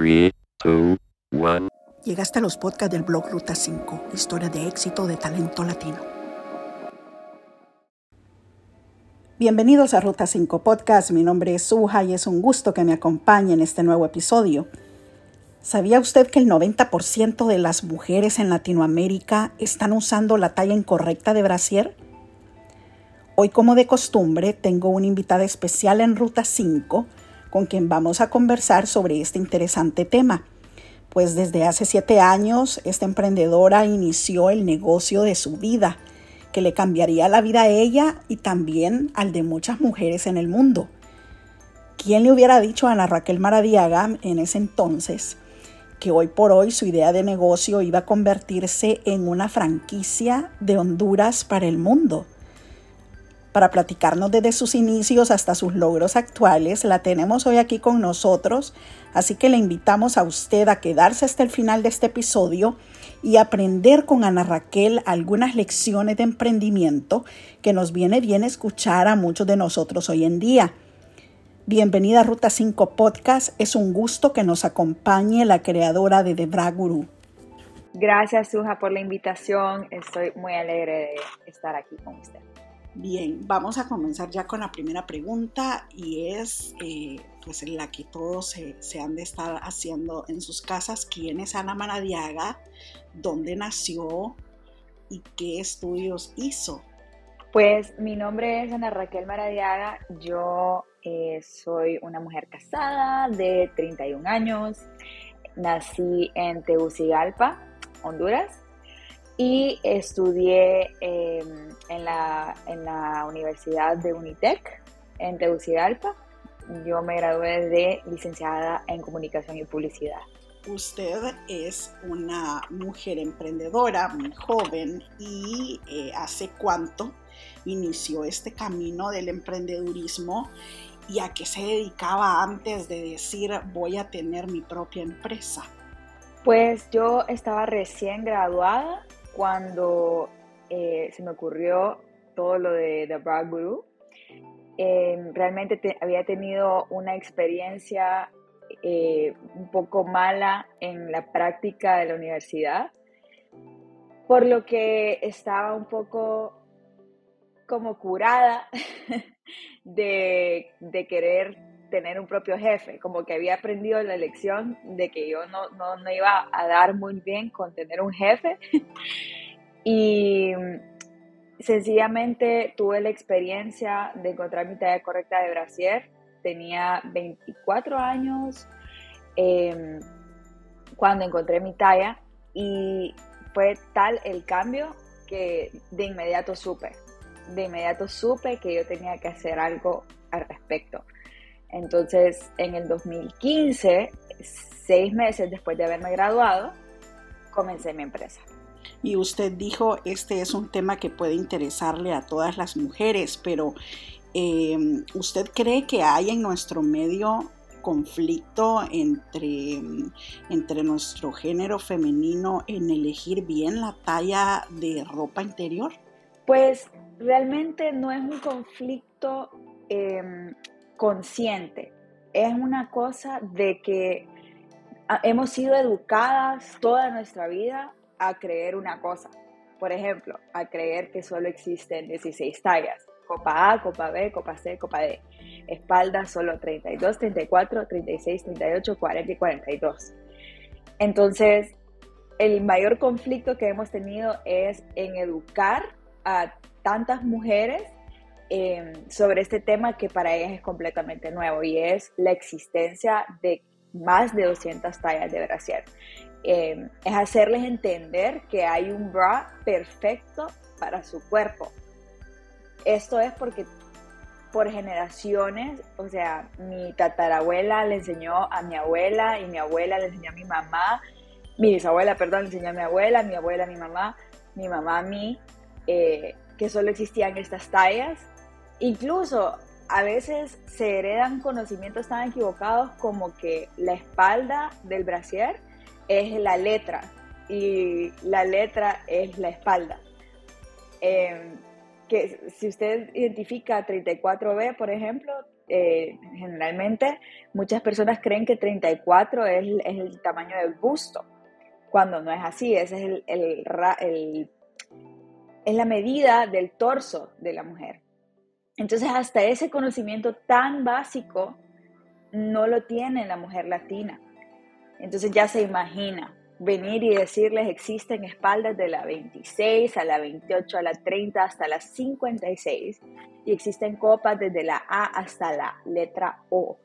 3, 2, 1. Llegaste a los podcasts del blog Ruta 5, historia de éxito de talento latino. Bienvenidos a Ruta 5 Podcast, mi nombre es Suja y es un gusto que me acompañe en este nuevo episodio. ¿Sabía usted que el 90% de las mujeres en Latinoamérica están usando la talla incorrecta de brasier? Hoy, como de costumbre, tengo una invitada especial en Ruta 5 con quien vamos a conversar sobre este interesante tema. Pues desde hace siete años, esta emprendedora inició el negocio de su vida, que le cambiaría la vida a ella y también al de muchas mujeres en el mundo. ¿Quién le hubiera dicho a Ana Raquel Maradiaga en ese entonces que hoy por hoy su idea de negocio iba a convertirse en una franquicia de Honduras para el mundo. Para platicarnos desde sus inicios hasta sus logros actuales, la tenemos hoy aquí con nosotros, así que le invitamos a usted a quedarse hasta el final de este episodio y aprender con Ana Raquel algunas lecciones de emprendimiento que nos viene bien escuchar a muchos de nosotros hoy en día. Bienvenida a Ruta 5 Podcast. Es un gusto que nos acompañe la creadora de The Bra Guru. Gracias, Suja, por la invitación. Estoy muy alegre de estar aquí con usted. Bien, vamos a comenzar ya con la primera pregunta y es eh, pues la que todos se, han de estar haciendo en sus casas. ¿Quién es Ana Maradiaga? ¿Dónde nació? ¿Y qué estudios hizo? Pues mi nombre es Ana Raquel Maradiaga. Yo eh, soy una mujer casada de 31 años. Nací en Tegucigalpa, Honduras. Y estudié eh, en, la, en la Universidad de Unitec en Tegucigalpa. Yo me gradué de licenciada en Comunicación y Publicidad. Usted es una mujer emprendedora, muy joven, y eh, ¿hace cuánto inició este camino del emprendedurismo y a qué se dedicaba antes de decir voy a tener mi propia empresa? Pues yo estaba recién graduada cuando eh, se me ocurrió todo lo de The Brad Guru. Eh, realmente había tenido una experiencia eh, un poco mala en la práctica de la universidad, por lo que estaba un poco como curada de, de, querer tener un propio jefe, como que había aprendido la lección de que yo no, no, no iba a dar muy bien con tener un jefe y sencillamente tuve la experiencia de encontrar mi talla correcta de brasier. Tenía 24 años eh, cuando encontré mi talla y fue tal el cambio que de inmediato supe de inmediato supe que yo tenía que hacer algo al respecto. Entonces, en el 2015, seis meses después de haberme graduado, comencé mi empresa. Y usted dijo, este es un tema que puede interesarle a todas las mujeres, pero em, ¿usted cree que hay en nuestro medio conflicto entre, entre nuestro género femenino en elegir bien la talla de ropa interior? Pues realmente no es un conflicto em, consciente, es una cosa de que hemos sido educadas toda nuestra vida a creer una cosa. Por ejemplo, a creer que solo existen 16 tallas. Copa A, Copa B, Copa C, Copa D. Espalda solo 32, 34, 36, 38, 40 y 42. Entonces, el mayor conflicto que hemos tenido es en educar a tantas mujeres em, sobre este tema que para ellas es completamente nuevo y es la existencia de más de 200 tallas de brasier. Em, es hacerles entender que hay un bra perfecto para su cuerpo. Esto es porque por generaciones, o sea, mi tatarabuela le enseñó a mi abuela y mi abuela le enseñó a mi mamá, mi bisabuela, perdón, le enseñó a mi abuela, mi abuela mi mamá, mi mamá a mí. Eh, que solo existían estas tallas. Incluso a veces se heredan conocimientos tan equivocados como que la espalda del brasier es la letra y la letra es la espalda. Em, que si usted identifica 34B, por ejemplo, eh, generalmente muchas personas creen que 34 es, es, el tamaño del busto, cuando no es así, ese es, el, es la medida del torso de la mujer. Entonces hasta ese conocimiento tan básico no lo tiene la mujer latina. Entonces ya se imagina venir y decirles existen espaldas de la 26 a la 28 a la 30 hasta la 56 y existen copas desde la A hasta la letra O.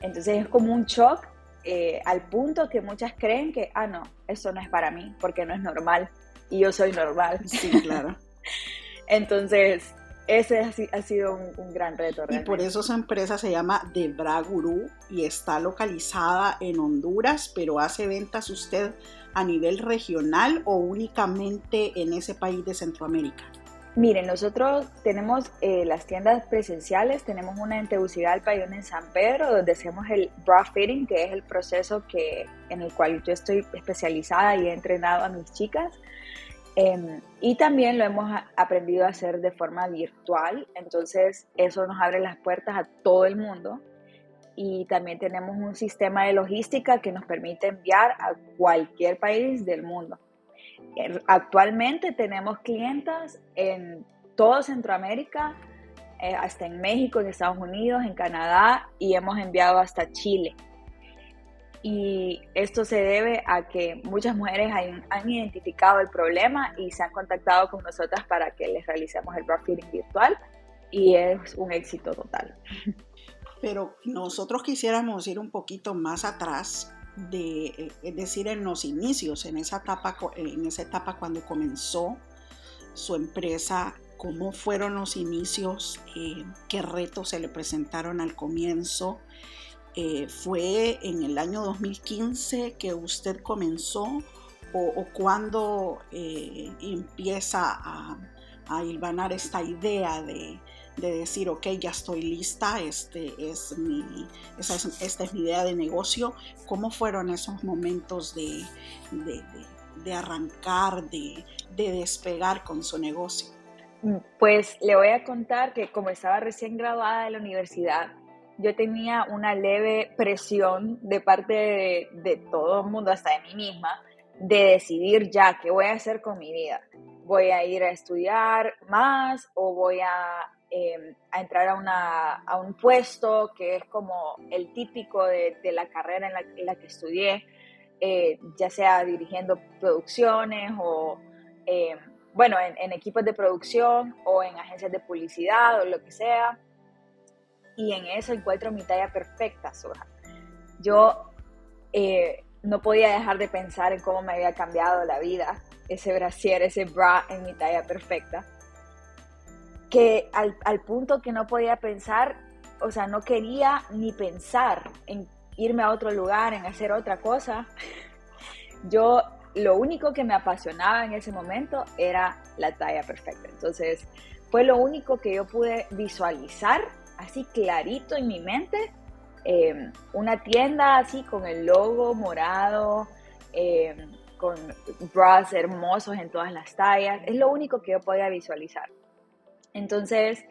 Entonces es como un shock eh, al punto que muchas creen que, ah, no, eso no es para mí porque no es normal y yo soy normal. Sí, claro. Entonces, ese ha, sido un, gran reto. Y por eso esa empresa se llama The Bra Guru y está localizada en Honduras, pero hace ventas usted a nivel regional o únicamente en ese país de Centroamérica. Miren, nosotros tenemos eh, las tiendas presenciales, tenemos una en Tegucigalpa y una en San Pedro, donde hacemos el bra fitting, que es el proceso que, en el cual yo estoy especializada y he entrenado a mis chicas. Em, y también lo hemos aprendido a hacer de forma virtual, entonces eso nos abre las puertas a todo el mundo. Y también tenemos un sistema de logística que nos permite enviar a cualquier país del mundo. Actualmente tenemos clientas en todo Centroamérica, eh, hasta en México, en Estados Unidos, en Canadá y hemos enviado hasta Chile y esto se debe a que muchas mujeres han, identificado el problema y se han contactado con nosotras para que les realicemos el breastfeeding virtual y es un éxito total. Pero nosotros quisiéramos ir un poquito más atrás de, es decir, en los inicios, en esa etapa, en esa etapa cuando comenzó su empresa, cómo fueron los inicios, eh, qué retos se le presentaron al comienzo eh, ¿Fue en el año 2015 que usted comenzó o, cuando eh, empieza a, a hilvanar esta idea de, decir, ok, ya estoy lista, este es mi, esta es mi idea de negocio? ¿Cómo fueron esos momentos de, de arrancar, de, despegar con su negocio? Pues le voy a contar que como estaba recién graduada de la universidad, yo tenía una leve presión de parte de, todo el mundo, hasta de mí misma, de decidir ya qué voy a hacer con mi vida. ¿Voy a ir a estudiar más o voy a, em, entrar a, un puesto que es como el típico de, la carrera en la, que estudié, eh, ya sea dirigiendo producciones o, em, bueno, en equipos de producción o en agencias de publicidad o lo que sea? Y en eso encuentro mi talla perfecta, Soja. Yo eh, no podía dejar de pensar en cómo me había cambiado la vida ese brasier, ese bra en mi talla perfecta, que al, al punto que no podía pensar, o sea, no quería ni pensar en irme a otro lugar, en hacer otra cosa. Yo lo único que me apasionaba en ese momento era la talla perfecta. Entonces, fue lo único que yo pude visualizar así clarito en mi mente, eh, una tienda así con el logo morado, eh, con bras hermosos en todas las tallas, es lo único que yo podía visualizar. Entonces,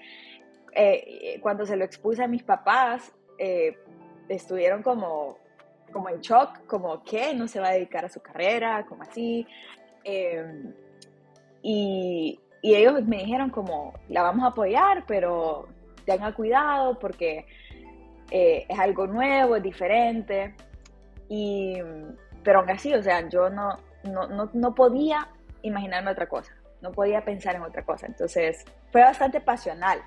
eh, cuando se lo expuse a mis papás, estuvieron como, como en shock, como que no se va a dedicar a su carrera, como así. y, y ellos me dijeron como, la vamos a apoyar, pero tenga cuidado porque eh, es algo nuevo, es diferente. Y, pero aún así, o sea, yo no, no, no, podía imaginarme otra cosa, no podía pensar en otra cosa. Entonces, fue bastante pasional,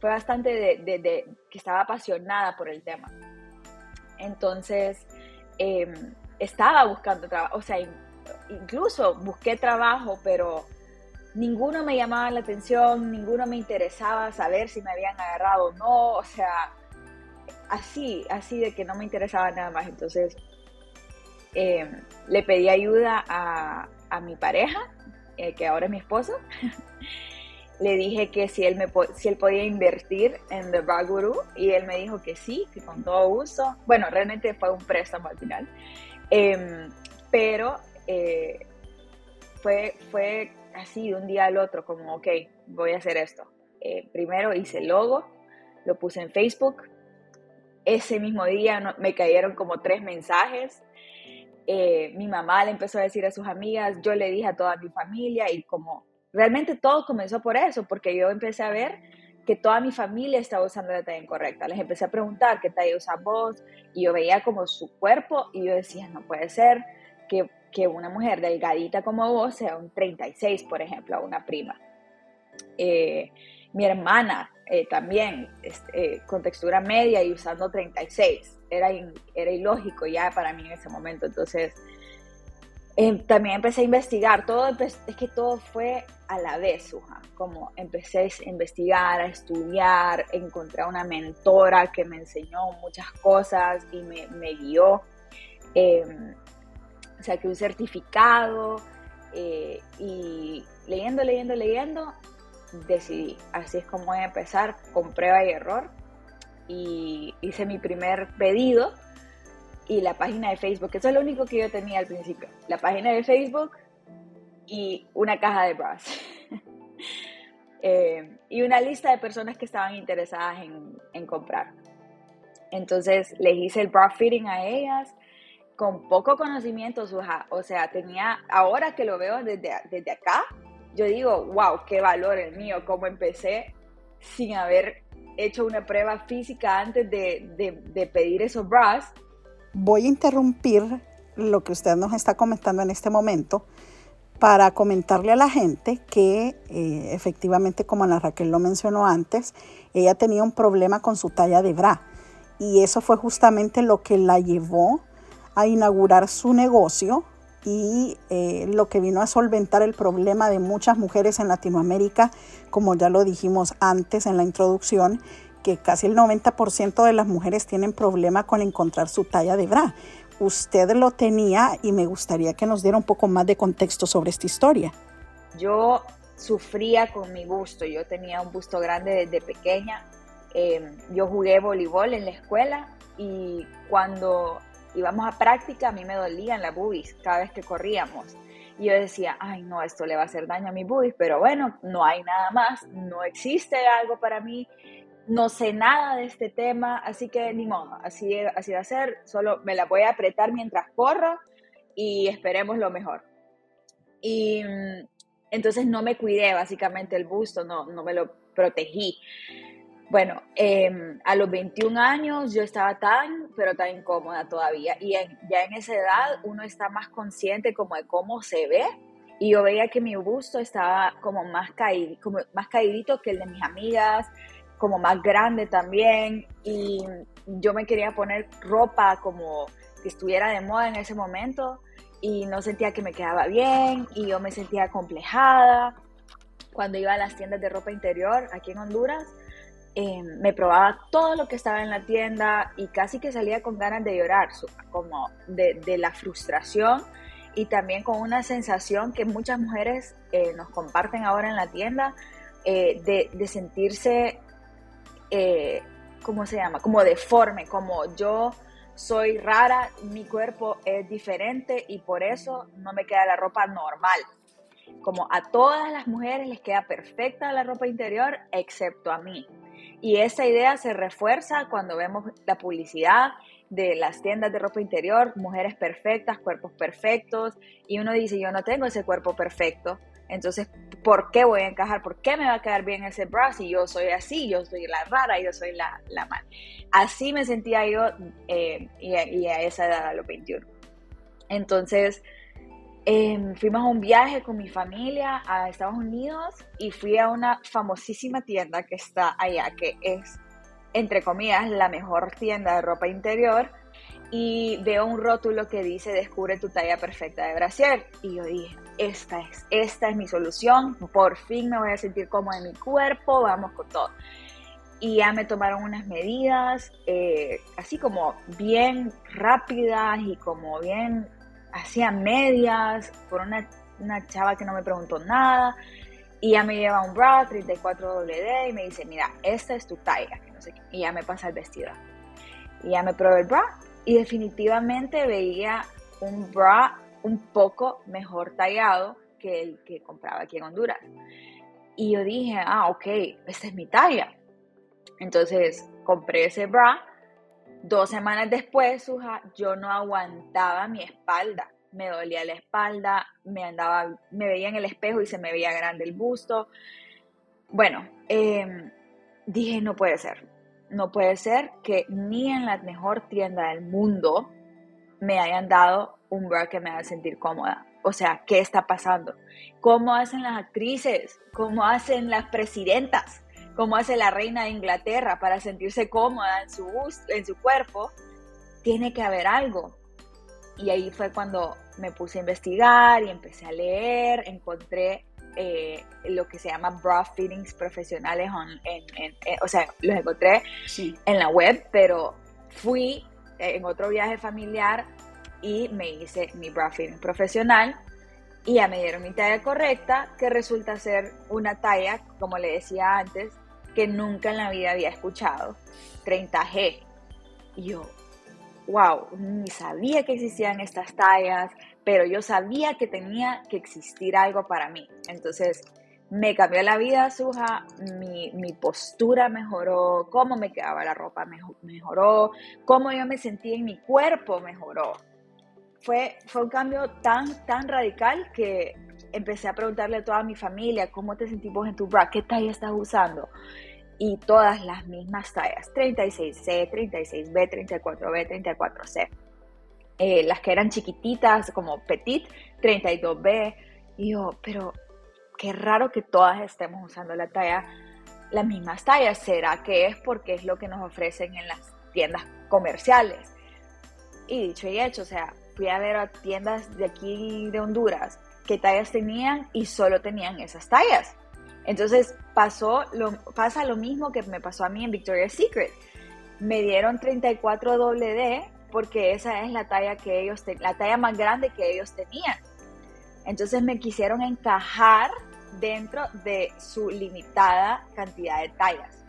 fue bastante de, que estaba apasionada por el tema. Entonces, em, estaba buscando trabajo, o sea, incluso busqué trabajo, pero ninguno me llamaba la atención, ninguno me interesaba saber si me habían agarrado o no, o sea, así, así de que no me interesaba nada más. Entonces, eh, le pedí ayuda a, mi pareja, eh, que ahora es mi esposo. le dije que si él, me, si él podía invertir en The Baguru y él me dijo que sí, que con todo gusto. Bueno, realmente fue un préstamo al final. Em, pero eh, fue, fue así de un día al otro, como, ok, voy a hacer esto. Eh, primero hice el logo, lo puse en Facebook. Ese mismo día me cayeron como tres mensajes. Eh, mi mamá le empezó a decir a sus amigas, yo le dije a toda mi familia y como realmente todo comenzó por eso, porque yo empecé a ver que toda mi familia estaba usando la talla incorrecta. Les empecé a preguntar qué talla usas vos y yo veía como su cuerpo y yo decía, no puede ser que, que una mujer delgadita como vos sea un 36, por ejemplo, a una prima. Eh, mi hermana eh, también este, con textura media y usando 36. Era, era ilógico ya para mí en ese momento. Entonces, em, también empecé a investigar. Todo es que todo fue a la vez. Como empecé a investigar, a estudiar, encontré una mentora que me enseñó muchas cosas y me, me guió. Que un certificado eh, y leyendo, leyendo, leyendo, decidí, así es como voy a empezar, con prueba y error. Y hice mi primer pedido y la página de Facebook, eso es lo único que yo tenía al principio, la página de Facebook y una caja de bras. Eh, y una lista de personas que estaban interesadas en, en comprar. Entonces les hice el bra fitting a ellas con poco conocimiento, o sea, tenía, ahora que lo veo desde, desde acá, yo digo, wow, qué valor el mío, cómo empecé sin haber hecho una prueba física antes de, pedir esos bras. Voy a interrumpir lo que usted nos está comentando en este momento para comentarle a la gente que eh, efectivamente, como Ana Raquel lo mencionó antes, ella tenía un problema con su talla de bra y eso fue justamente lo que la llevó a inaugurar su negocio y eh, lo que vino a solventar el problema de muchas mujeres en Latinoamérica, como ya lo dijimos antes en la introducción, que casi el 90% de las mujeres tienen problema con encontrar su talla de bra. Usted lo tenía y me gustaría que nos diera un poco más de contexto sobre esta historia. Yo sufría con mi busto, yo tenía un busto grande desde pequeña. Em, yo jugué voleibol en la escuela y cuando íbamos a práctica, a mí me dolían las boobies cada vez que corríamos. Y yo decía, ay, no, esto le va a hacer daño a mi boobies, pero bueno, no hay nada más, no existe algo para mí, no sé nada de este tema, así que ni modo, así, así va a ser, solo me la voy a apretar mientras corro y esperemos lo mejor. Y mm, entonces no me cuidé básicamente el busto, no, no me lo protegí. Bueno, em, a los 21 años yo estaba tan, pero tan incómoda todavía. Y ya en esa edad uno está más consciente como de cómo se ve. Y yo veía que mi busto estaba como más, caído, como más caídito que el de mis amigas, como más grande también. Y yo me quería poner ropa como que estuviera de moda en ese momento. Y no sentía que me quedaba bien. Y yo me sentía complejada. Cuando iba a las tiendas de ropa interior aquí en Honduras, Em, me probaba todo lo que estaba en la tienda y casi que salía con ganas de llorar, como de, la frustración y también con una sensación que muchas mujeres eh, nos comparten ahora en la tienda, eh, de, sentirse, eh, ¿cómo se llama? Como deforme, como yo soy rara, mi cuerpo es diferente y por eso no me queda la ropa normal. Como a todas las mujeres les queda perfecta la ropa interior, excepto a mí. Y esa idea se refuerza cuando vemos la publicidad de las tiendas de ropa interior, mujeres perfectas, cuerpos perfectos, y uno dice, yo no tengo ese cuerpo perfecto, entonces, ¿por qué voy a encajar? ¿Por qué me va a quedar bien ese bra si yo soy así, yo soy la rara, yo soy la, la mal? Así me sentía yo eh, y, y, a esa edad, a los 21. Entonces, Em, fuimos a un viaje con mi familia a Estados Unidos y fui a una famosísima tienda que está allá, que es, entre comillas, la mejor tienda de ropa interior. Y veo un rótulo que dice, descubre tu talla perfecta de brasier. Y yo dije, esta es, esta es mi solución, por fin me voy a sentir como en mi cuerpo, vamos con todo. Y ya me tomaron unas medidas, eh, así como bien rápidas y como bien hacía medias por una, una chava que no me preguntó nada. Y ya me lleva un bra 34WD y me dice, mira, esta es tu talla. Y ya me pasa el vestido. Y ya me probé el bra y definitivamente veía un bra un poco mejor tallado que el que compraba aquí en Honduras. Y yo dije, ah, ok, esta es mi talla. Entonces compré ese bra. Dos semanas después, Suja, yo no aguantaba mi espalda. Me dolía la espalda, me andaba, me veía en el espejo y se me veía grande el busto. Bueno, em, dije, no puede ser. No puede ser que ni en la mejor tienda del mundo me hayan dado un bra que me haga sentir cómoda. O sea, ¿qué está pasando? ¿Cómo hacen las actrices? ¿Cómo hacen las presidentas? ¿Cómo hace la reina de Inglaterra para sentirse cómoda en su, en su cuerpo? Tiene que haber algo. Y ahí fue cuando me puse a investigar y empecé a leer, encontré eh, lo que se llama bra fittings profesionales, en, o sea, los encontré en la web, pero fui en otro viaje familiar y me hice mi bra fitting profesional y ya me dieron mi talla correcta, que resulta ser una talla, como le decía antes, que nunca en la vida había escuchado, 30G. Y yo, wow, ni sabía que existían estas tallas, pero yo sabía que tenía que existir algo para mí. Entonces, me cambió la vida, Suja, mi, mi, postura mejoró, cómo me quedaba la ropa mejoró, cómo yo me sentía en mi cuerpo mejoró fue, fue un cambio tan, tan radical que empecé a preguntarle a toda mi familia, ¿cómo te sentimos en tu bra? ¿Qué talla estás usando? Y todas las mismas tallas, 36C, 36B, 34B, 34C. las que eran chiquititas, como petit, 32B. Y yo, pero qué raro que todas estemos usando la talla, las mismas tallas. ¿Será que es porque es lo que nos ofrecen en las tiendas comerciales? Y dicho y hecho, o sea, fui a ver a tiendas de aquí de Honduras qué tallas tenían y solo tenían esas tallas. Entonces pasó lo, pasa lo mismo que me pasó a mí en Victoria's Secret. Me dieron 34 D porque esa es la talla que ellos la talla más grande que ellos tenían. Entonces me quisieron encajar dentro de su limitada cantidad de tallas.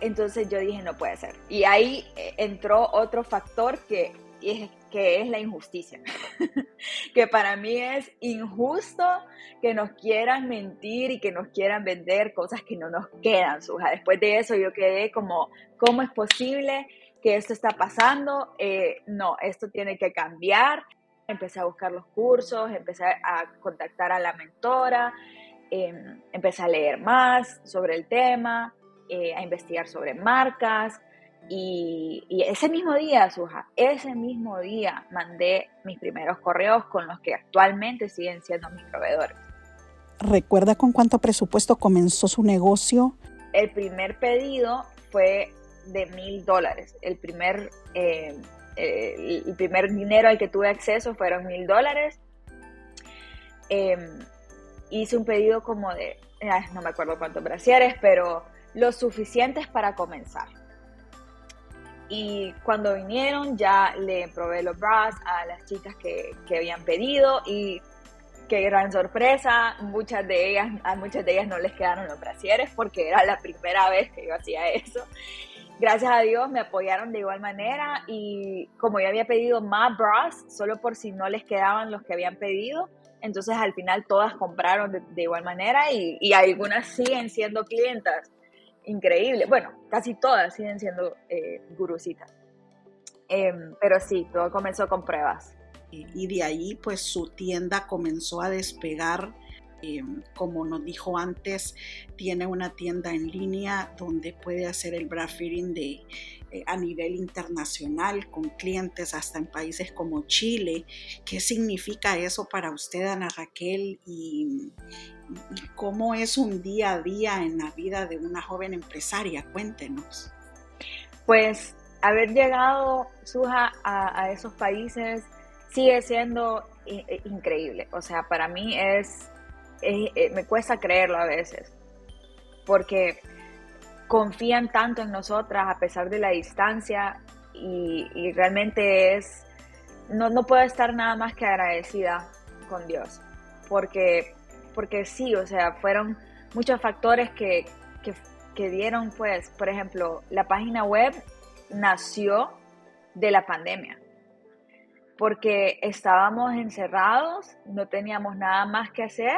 Entonces yo dije, no puede ser. Y ahí eh, entró otro factor que que es la injusticia. que para mí es injusto que nos quieran mentir y que nos quieran vender cosas que no nos quedan, Suja. Después de eso yo quedé como, ¿cómo es posible que esto está pasando? Eh, no, esto tiene que cambiar. Empecé a buscar los cursos, empecé a contactar a la mentora, em, empecé a leer más sobre el tema, eh, a investigar sobre marcas, y, ese mismo día, Suja, ese mismo día mandé mis primeros correos con los que actualmente siguen siendo mis proveedores. ¿Recuerda con cuánto presupuesto comenzó su negocio? El primer pedido fue de mil dólares. El primer, eh, el primer dinero al que tuve acceso fueron mil dólares. Em, hice un pedido como de, no me acuerdo cuántos brasieres, pero lo suficientes para comenzar. Y cuando vinieron ya le probé los bras a las chicas que, que habían pedido y qué gran sorpresa, muchas de ellas, a muchas de ellas no les quedaron los brasieres porque era la primera vez que yo hacía eso. Gracias a Dios me apoyaron de igual manera y como yo había pedido más bras, solo por si no les quedaban los que habían pedido, entonces al final todas compraron de, de igual manera y, y algunas siguen siendo clientas increíble. Bueno, casi todas siguen siendo eh, gurusitas. Em, pero sí, todo comenzó con pruebas. Y de ahí, pues su tienda comenzó a despegar. Em, como nos dijo antes, tiene una tienda en línea donde puede hacer el bra de, eh, a nivel internacional con clientes hasta en países como Chile. ¿Qué significa eso para usted, Ana Raquel? Y cómo es un día a día en la vida de una joven empresaria. Cuéntenos. Pues haber llegado, Suja, a, esos países sigue siendo eh, increíble. O sea, para mí es, eh, me cuesta creerlo a veces, porque confían tanto en nosotras a pesar de la distancia y, realmente es, no, no puedo estar nada más que agradecida con Dios, porque porque sí, o sea, fueron muchos factores que, que, dieron, pues, por ejemplo, la página web nació de la pandemia, porque estábamos encerrados, no teníamos nada más que hacer.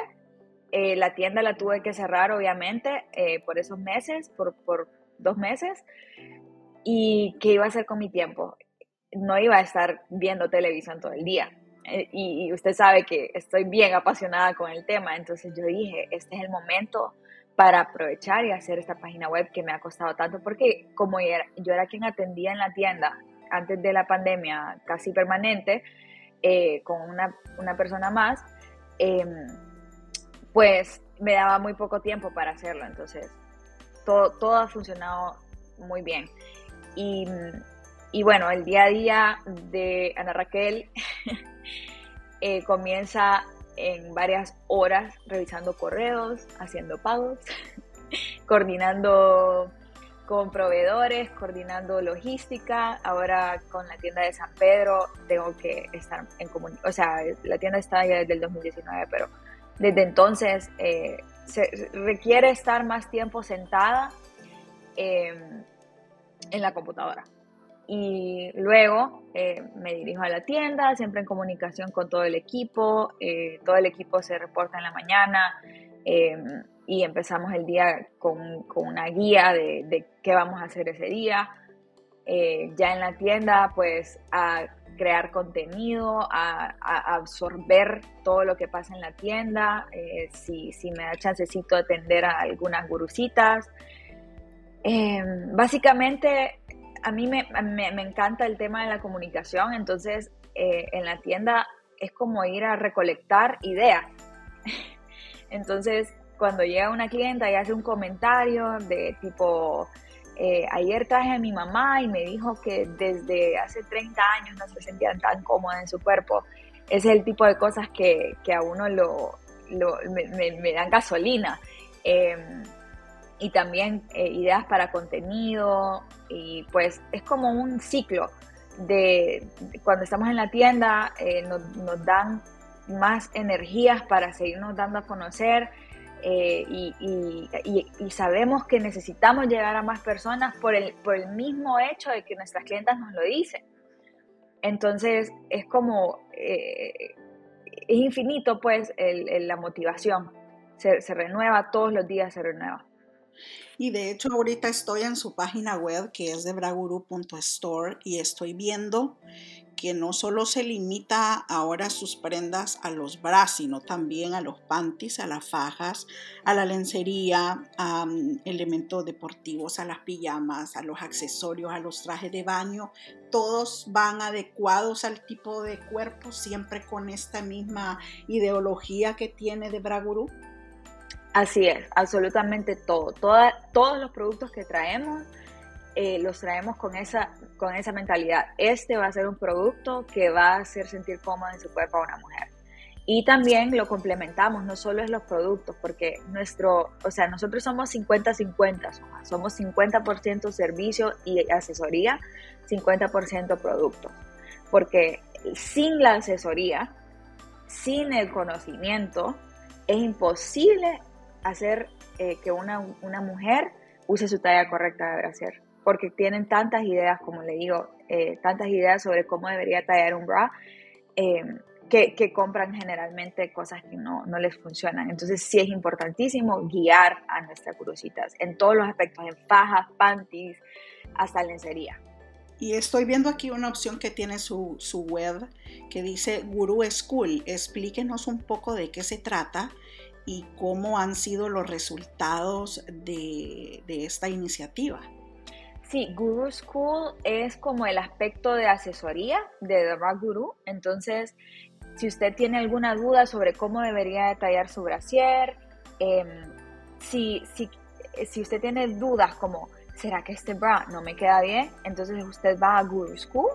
Eh, la tienda la tuve que cerrar, obviamente, eh, por esos meses, por, por, dos meses y qué iba a hacer con mi tiempo. No iba a estar viendo televisión todo el día. Eh, y, usted sabe que estoy bien apasionada con el tema, entonces yo dije, este es el momento para aprovechar y hacer esta página web que me ha costado tanto, porque como yo era, quien atendía en la tienda antes de la pandemia casi permanente, eh, con una, una, persona más, em, pues me daba muy poco tiempo para hacerlo, entonces todo, todo ha funcionado muy bien. Y, y, bueno, el día a día de Ana Raquel eh, comienza en varias horas revisando correos, haciendo pagos, coordinando con proveedores, coordinando logística. Ahora con la tienda de San Pedro tengo que estar en comunicación, o sea, la tienda está ya desde el 2019, pero desde entonces eh, se requiere estar más tiempo sentada em, en la computadora. Y luego eh, me dirijo a la tienda, siempre en comunicación con todo el equipo. Eh, todo el equipo se reporta en la mañana em, y empezamos el día con, con una guía de, de, qué vamos a hacer ese día. ya en la tienda, pues a crear contenido, a, absorber todo lo que pasa en la tienda, eh, si, si, me da chancecito atender a algunas gurucitas. Em, básicamente, a mí me, me, me, encanta el tema de la comunicación, entonces eh, en la tienda es como ir a recolectar ideas. entonces, cuando llega una clienta y hace un comentario de tipo, eh, ayer traje a mi mamá y me dijo que desde hace 30 años no se sentía tan cómoda en su cuerpo. Ese es el tipo de cosas que, que a uno lo, me, dan gasolina. Em, y también eh, ideas para contenido y pues es como un ciclo de, cuando estamos en la tienda eh, nos, dan más energías para seguirnos dando a conocer eh, y, sabemos que necesitamos llegar a más personas por el, por el mismo hecho de que nuestras clientas nos lo dicen. Entonces es como, es infinito pues la motivación, se renueva todos los días, se renueva. Y de hecho ahorita estoy en su página web que es de braguru.store y estoy viendo que no solo se limita ahora sus prendas a los bras, sino también a los panties, a las fajas, a la lencería, a mm, elementos deportivos, a las pijamas, a los accesorios, a los trajes de baño. Todos van adecuados al tipo de cuerpo, siempre con esta misma ideología que tiene de Braguru. Así es, absolutamente todo. todos los productos que traemos eh, los traemos con esa, con esa mentalidad. Este va a ser un producto que va a hacer sentir cómoda en su cuerpo a una mujer. Y también lo complementamos, no solo es los productos, porque nuestro, o sea, nosotros somos 50-50, somos 50% servicio y asesoría, 50% productos. Porque sin la asesoría, sin el conocimiento, es imposible hacer eh, que una, una, mujer use su talla correcta de hacer porque tienen tantas ideas, como le digo, eh, tantas ideas sobre cómo debería tallar un bra, eh, que, compran generalmente cosas que no, no, les funcionan. Entonces sí es importantísimo guiar a nuestras curusitas en todos los aspectos, en fajas, panties, hasta lencería. Y estoy viendo aquí una opción que tiene su, su web que dice Guru School. Explíquenos un poco de qué se trata y cómo han sido los resultados de, esta iniciativa. Sí, Guru School es como el aspecto de asesoría de The Rock Guru. Entonces, si usted tiene alguna duda sobre cómo debería detallar su brasier, em, si, si, si usted tiene dudas como, ¿será que este bra no me queda bien? Entonces usted va a Guru School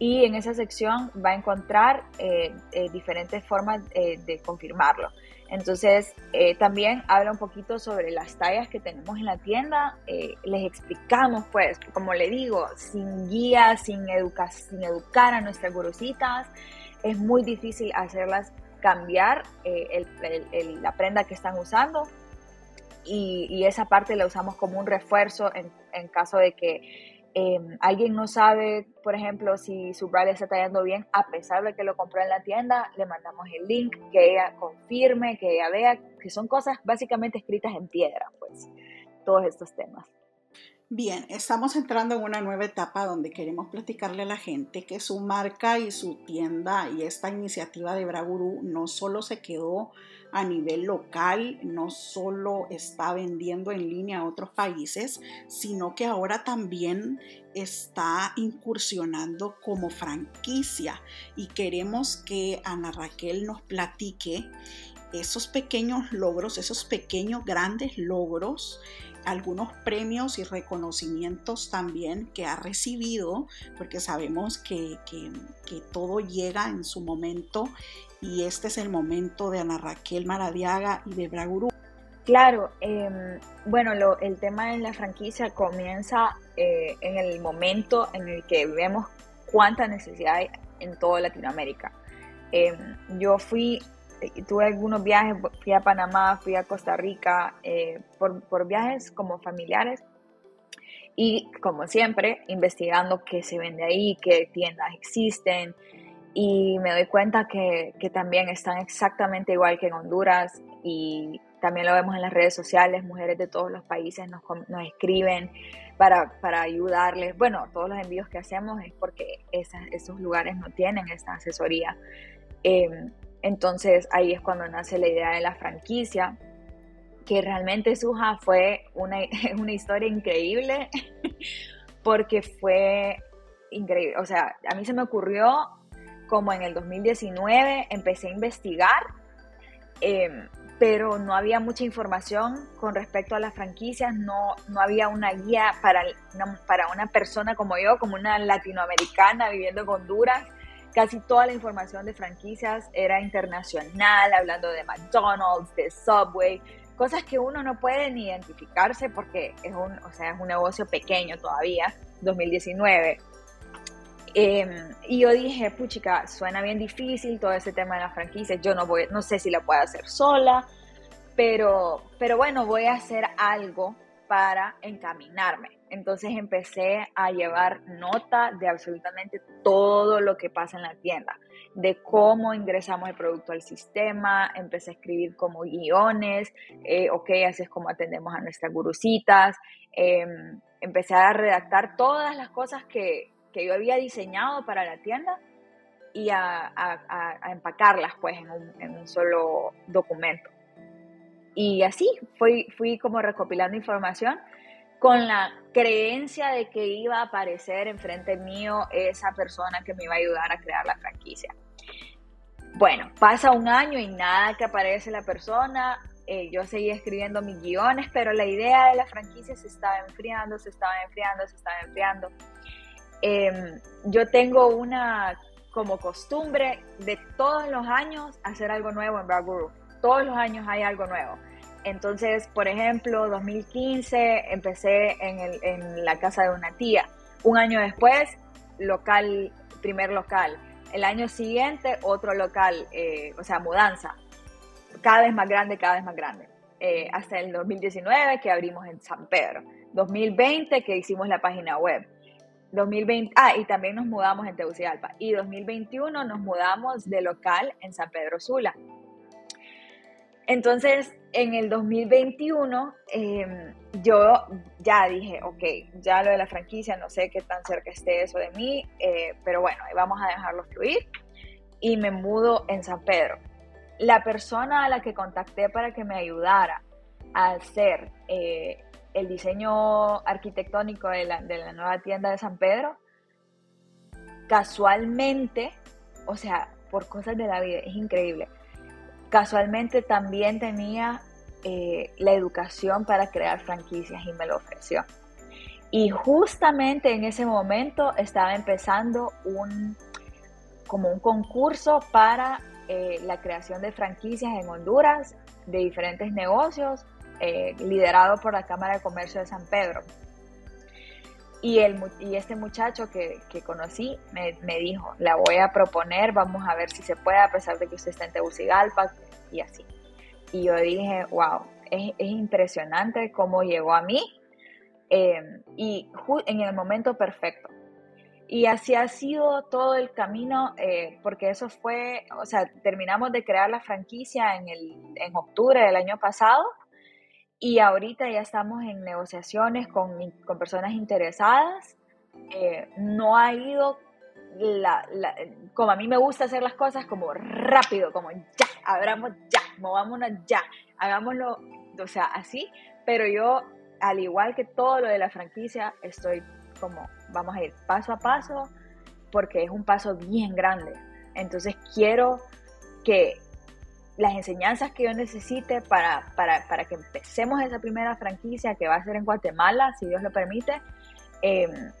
y en esa sección va a encontrar eh, eh, diferentes formas eh, de confirmarlo. Entonces, eh, también habla un poquito sobre las tallas que tenemos en la tienda. Eh, les explicamos, pues, como le digo, sin guía, sin, educar, sin educar a nuestras gurusitas, es muy difícil hacerlas cambiar eh, la prenda que están usando. Y, esa parte la usamos como un refuerzo en caso de que Em, alguien no sabe, por ejemplo, si su bra le está tallando bien, a pesar de que lo compró en la tienda, le mandamos el link, que ella confirme, que ella vea, que son cosas básicamente escritas en piedra, pues, todos estos temas. Bien, estamos entrando en una nueva etapa donde queremos platicarle a la gente que su marca y su tienda y esta iniciativa de Braguru no solo se quedó a nivel local, no solo está vendiendo en línea a otros países, sino que ahora también está incursionando como franquicia. Y queremos que Ana Raquel nos platique esos pequeños logros, esos pequeños grandes logros algunos premios y reconocimientos también que ha recibido, porque sabemos que, todo llega en su momento y este es el momento de Ana Raquel Maradiaga y de Braguru. Claro, em, bueno, el tema de la franquicia comienza eh, en el momento en el que vemos cuánta necesidad hay en toda Latinoamérica. Em, yo fui tuve algunos viajes, fui a Panamá, fui a Costa Rica, eh, por, por, viajes como familiares y como siempre, investigando qué se vende ahí, qué tiendas existen y me doy cuenta que, que también están exactamente igual que en Honduras y también lo vemos en las redes sociales, mujeres de todos los países nos, nos escriben para, para, ayudarles. Bueno, todos los envíos que hacemos es porque esas, esos lugares no tienen esa asesoría. Eh, entonces ahí es cuando nace la idea de la franquicia, que realmente Suja fue una, una historia increíble, porque fue increíble. O sea, a mí se me ocurrió como en el 2019, empecé a investigar, em, pero no había mucha información con respecto a las franquicias, no, no había una guía para para una persona como yo, como una latinoamericana viviendo en Honduras Casi toda la información de franquicias era internacional, hablando de McDonald's, de Subway, cosas que uno no puede ni identificarse porque es un, o sea, es un negocio pequeño todavía, 2019. Em, y yo dije, puchica, suena bien difícil todo ese tema de las franquicias, yo no, voy, no sé si la puedo hacer sola, pero, pero bueno, voy a hacer algo para encaminarme. Entonces empecé a llevar nota de absolutamente todo lo que pasa en la tienda, de cómo ingresamos el producto al sistema, empecé a escribir como guiones, eh, ok, así es como atendemos a nuestras gurucitas, em, empecé a redactar todas las cosas que, yo había diseñado para la tienda y a, empacarlas pues en un, en un solo documento. Y así fui, fui como recopilando información con la creencia de que iba a aparecer enfrente mío esa persona que me iba a ayudar a crear la franquicia. Bueno, pasa un año y nada que aparece la persona. Eh, yo seguí escribiendo mis guiones, pero la idea de la franquicia se estaba enfriando, se estaba enfriando, se estaba enfriando. Em, yo tengo una como costumbre de todos los años hacer algo nuevo en Braguru. Todos los años hay algo nuevo. Entonces, por ejemplo, 2015 empecé en, la casa de una tía. Un año después, local, primer local. El año siguiente, otro local, eh, o sea, mudanza. Cada vez más grande, cada vez más grande. Eh, hasta el 2019 que abrimos en San Pedro. 2020 que hicimos la página web. 2020, ah, y también nos mudamos en Tegucigalpa. Y 2021 nos mudamos de local en San Pedro Sula. Entonces, en el 2021, em, yo ya dije, ok, ya lo de la franquicia, no sé qué tan cerca esté eso de mí, eh, pero bueno, vamos a dejarlo fluir. Y me mudo en San Pedro. La persona a la que contacté para que me ayudara a hacer eh, el diseño arquitectónico de la, de la nueva tienda de San Pedro, casualmente, o sea, por cosas de la vida, es increíble Casualmente también tenía eh, la educación para crear franquicias y me lo ofreció. Y justamente en ese momento estaba empezando un, como un concurso para eh, la creación de franquicias en Honduras de diferentes negocios, eh, liderado por la Cámara de Comercio de San Pedro. Y, el, y este muchacho que, que conocí me, me, dijo, la voy a proponer, vamos a ver si se puede, a pesar de que usted está en Tegucigalpa y así. Y yo dije, wow, es, es impresionante cómo llegó a mí em, y en el momento perfecto. Y así ha sido todo el camino, eh, porque eso fue, o sea, terminamos de crear la franquicia en, el, en octubre del año pasado y ahorita ya estamos en negociaciones con, con personas interesadas. Eh, no ha ido la, como a mí me gusta hacer las cosas como rápido, como ya, abramos ya, movámonos ya, hagámoslo, o sea, así, pero yo, al igual que todo lo de la franquicia, estoy como, vamos a ir paso a paso, porque es un paso bien grande. Entonces quiero que las enseñanzas que yo necesite para, para, para, que empecemos esa primera franquicia que va a ser en Guatemala, si Dios lo permite, em,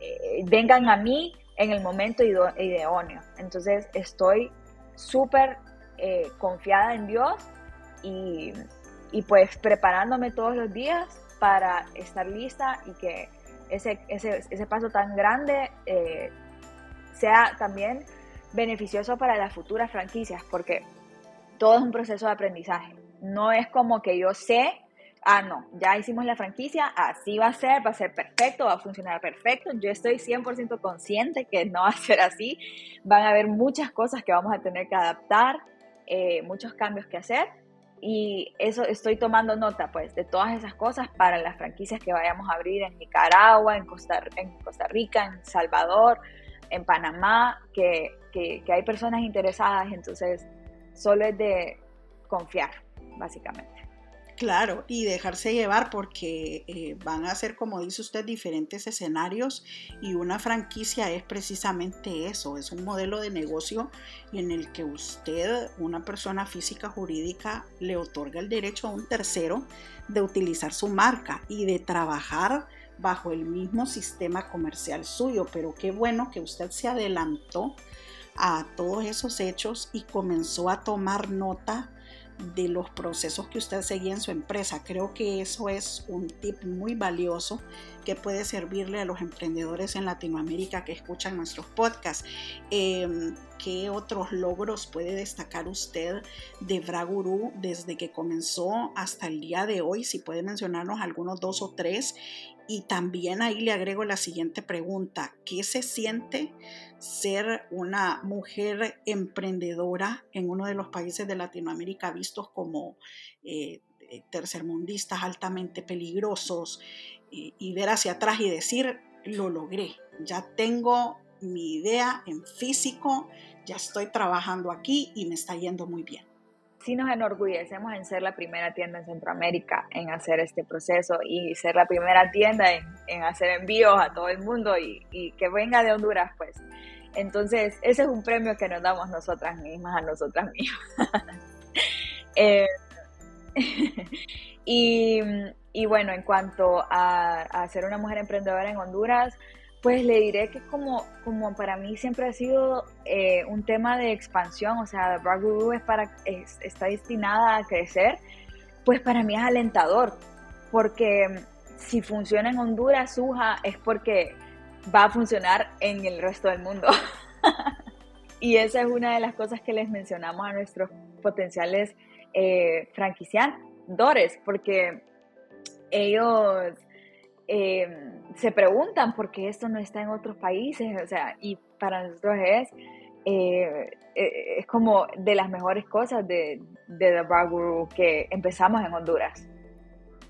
eh, vengan a mí en el momento idóneo. Entonces estoy súper eh, confiada en Dios y, y, pues preparándome todos los días para estar lista y que ese, ese, ese paso tan grande eh, sea también beneficioso para las futuras franquicias, porque todo es un proceso de aprendizaje. No es como que yo sé, ah, no, ya hicimos la franquicia, así va a ser, va a ser perfecto, va a funcionar perfecto. Yo estoy 100% consciente que no va a ser así. Van a haber muchas cosas que vamos a tener que adaptar, eh, muchos cambios que hacer. Y eso estoy tomando nota, pues, de todas esas cosas para las franquicias que vayamos a abrir en Nicaragua, en Costa, en Costa Rica, en Salvador, en Panamá, que, que, que hay personas interesadas. Entonces, solo es de confiar, básicamente. Claro, y dejarse llevar porque eh, van a ser, como dice usted, diferentes escenarios y una franquicia es precisamente eso, es un modelo de negocio en el que usted, una persona física jurídica, le otorga el derecho a un tercero de utilizar su marca y de trabajar bajo el mismo sistema comercial suyo, pero qué bueno que usted se adelantó a todos esos hechos y comenzó a tomar nota de los procesos que usted seguía en su empresa. Creo que eso es un tip muy valioso que puede servirle a los emprendedores en Latinoamérica que escuchan nuestros podcasts. Em, ¿Qué otros logros puede destacar usted de Braguru desde que comenzó hasta el día de hoy? Si puede mencionarnos algunos dos o tres. Y también ahí le agrego la siguiente pregunta. ¿Qué se siente ser una mujer emprendedora en uno de los países de Latinoamérica vistos como eh, tercermundistas altamente peligrosos y, ver hacia atrás y decir, lo logré, ya tengo mi idea en físico, ya estoy trabajando aquí y me está yendo muy bien. Sí nos enorgullecemos en ser la primera tienda en Centroamérica en hacer este proceso y ser la primera tienda en, hacer envíos a todo el mundo y, que venga de Honduras, pues. Entonces, ese es un premio que nos damos nosotras mismas, a nosotras mismas. Eh, y, bueno, en cuanto a, ser una mujer emprendedora en Honduras, pues le diré que como, como para mí siempre ha sido eh, un tema de expansión, o sea, Braguru es para, está destinada a crecer, pues para mí es alentador, porque si funciona en Honduras, Suja, es porque va a funcionar en el resto del mundo. y esa es una de las cosas que les mencionamos a nuestros potenciales eh, franquiciadores, porque ellos eh, se preguntan por qué esto no está en otros países, o sea, y para nosotros es, eh, eh, es como de las mejores cosas de, de The Bar Guru que empezamos en Honduras.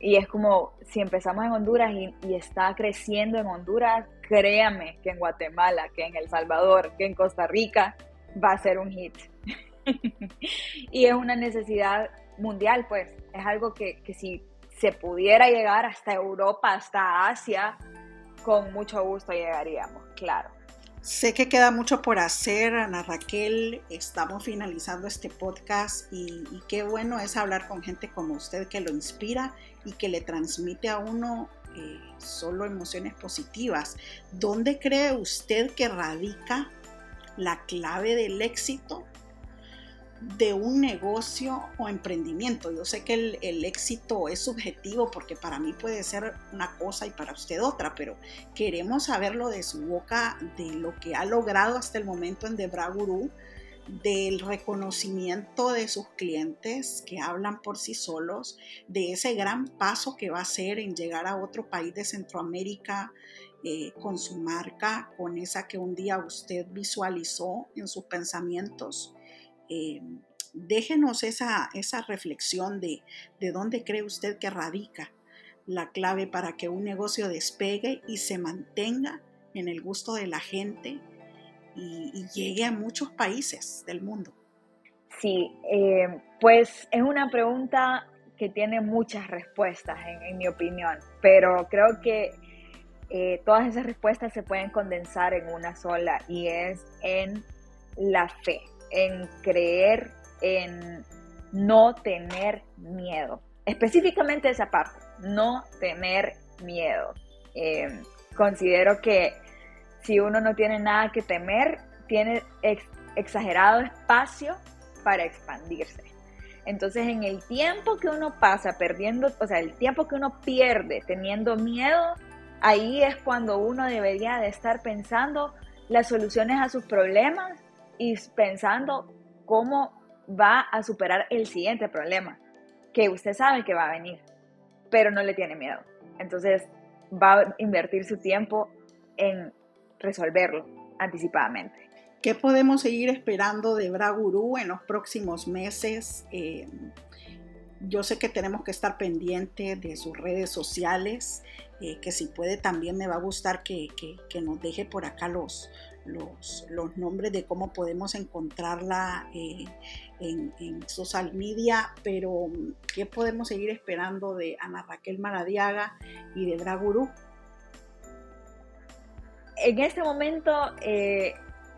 Y es como, si empezamos en Honduras y, está creciendo en Honduras, créame que en Guatemala, que en El Salvador, que en Costa Rica, va a ser un hit. y es una necesidad mundial, pues. Es algo que, que si se pudiera llegar hasta Europa, hasta Asia, con mucho gusto llegaríamos, claro. Sé que queda mucho por hacer, Ana Raquel. Estamos finalizando este podcast y, qué bueno es hablar con gente como usted que lo inspira y que le transmite a uno eh, solo emociones positivas. ¿Dónde cree usted que radica la clave del éxito de un negocio o emprendimiento. Yo sé que el, éxito es subjetivo porque para mí puede ser una cosa y para usted otra, pero queremos saberlo de su boca, de lo que ha logrado hasta el momento en Debra Guru, del reconocimiento de sus clientes que hablan por sí solos, de ese gran paso que va a hacer en llegar a otro país de Centroamérica eh, con su marca, con esa que un día usted visualizó en sus pensamientos eh, déjenos esa, esa reflexión de, de dónde cree usted que radica la clave para que un negocio despegue y se mantenga en el gusto de la gente y, llegue a muchos países del mundo. Sí, eh, pues es una pregunta que tiene muchas respuestas, en, mi opinión, pero creo que eh, todas esas respuestas se pueden condensar en una sola y es en la fe, en creer, en no tener miedo. Específicamente esa parte, no tener miedo. Eh, considero que si uno no tiene nada que temer, tiene exagerado espacio para expandirse. Entonces, en el tiempo que uno pasa perdiendo, o sea, el tiempo que uno pierde teniendo miedo, ahí es cuando uno debería de estar pensando las soluciones a sus problemas y pensando cómo va a superar el siguiente problema, que usted sabe que va a venir, pero no le tiene miedo. Entonces, va a invertir su tiempo en resolverlo anticipadamente. ¿Qué podemos seguir esperando de Braguru en los próximos meses? Eh, yo sé que tenemos que estar pendientes de sus redes sociales, eh, que si puede también me va a gustar que, nos deje por acá los, los, nombres de cómo podemos encontrarla eh, en, social media, pero ¿qué podemos seguir esperando de Ana Raquel Maradiaga y de Braguru? en este momento eh,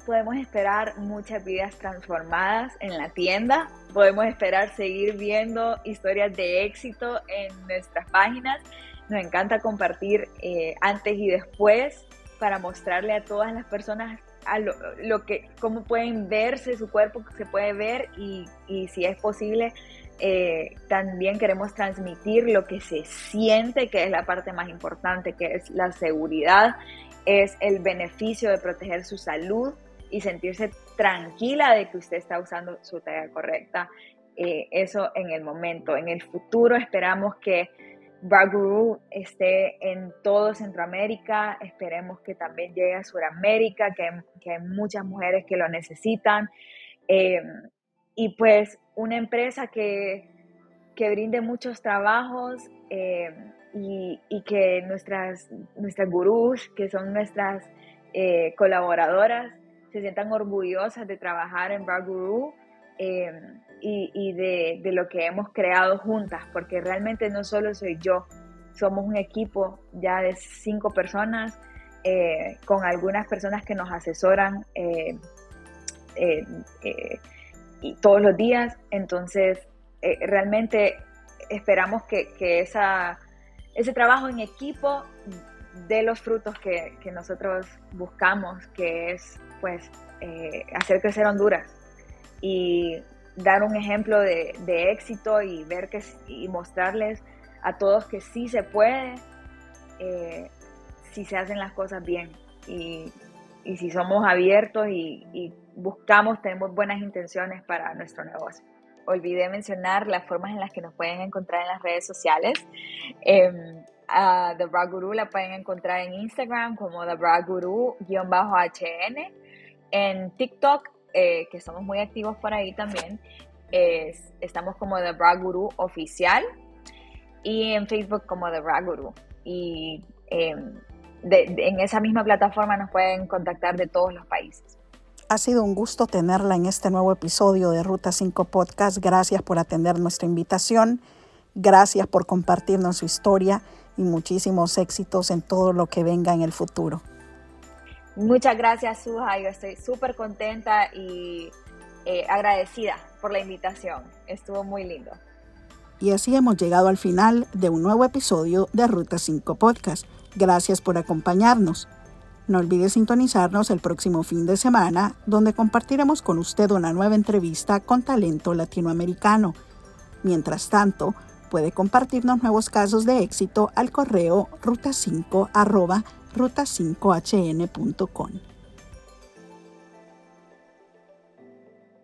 podemos esperar muchas vidas transformadas en la tienda. Podemos esperar seguir viendo historias de éxito en nuestras páginas. Nos encanta compartir eh, antes y después para mostrarle a todas las personas a lo, que, cómo pueden verse, su cuerpo se puede ver y, si es posible, eh, también queremos transmitir lo que se siente, que es la parte más importante, que es la seguridad es el beneficio de proteger su salud y sentirse tranquila de que usted está usando su talla correcta. Eh, eso en el momento. En el futuro esperamos que Baguru esté en todo Centroamérica, esperemos que también llegue a Sudamérica, que, hay muchas mujeres que lo necesitan. Eh, y pues una empresa que, que brinde muchos trabajos. Eh, y, que nuestras, nuestras gurús, que son nuestras eh, colaboradoras, se sientan orgullosas de trabajar en Bar Guru eh, y, de, lo que hemos creado juntas, porque realmente no solo soy yo, somos un equipo ya de cinco personas, eh, con algunas personas que nos asesoran y todos los días, entonces realmente esperamos que, que esa ese trabajo en equipo de los frutos que, nosotros buscamos, que es pues eh, hacer crecer Honduras y dar un ejemplo de, éxito y ver que y mostrarles a todos que sí se puede eh, si se hacen las cosas bien y, si somos abiertos y buscamos, tenemos buenas intenciones para nuestro negocio olvidé mencionar las formas en las que nos pueden encontrar en las redes sociales. Eh, a The Bra Guru la pueden encontrar en Instagram como The Bra Guru-HN. En TikTok, eh, que somos muy activos por ahí también, estamos como The Bra Guru Oficial. Y en Facebook como The Bra Guru. Y em, en esa misma plataforma nos pueden contactar de todos los países. Ha sido un gusto tenerla en este nuevo episodio de Ruta 5 Podcast. Gracias por atender nuestra invitación. Gracias por compartirnos su historia y muchísimos éxitos en todo lo que venga en el futuro. Muchas gracias, Suja. Yo estoy súper contenta y eh, agradecida por la invitación. Estuvo muy lindo. Y así hemos llegado al final de un nuevo episodio de Ruta 5 Podcast. Gracias por acompañarnos. No olvide sintonizarnos el próximo fin de semana, donde compartiremos con usted una nueva entrevista con talento latinoamericano. Mientras tanto, puede compartirnos nuevos casos de éxito al correo ruta5 ruta5hn.com.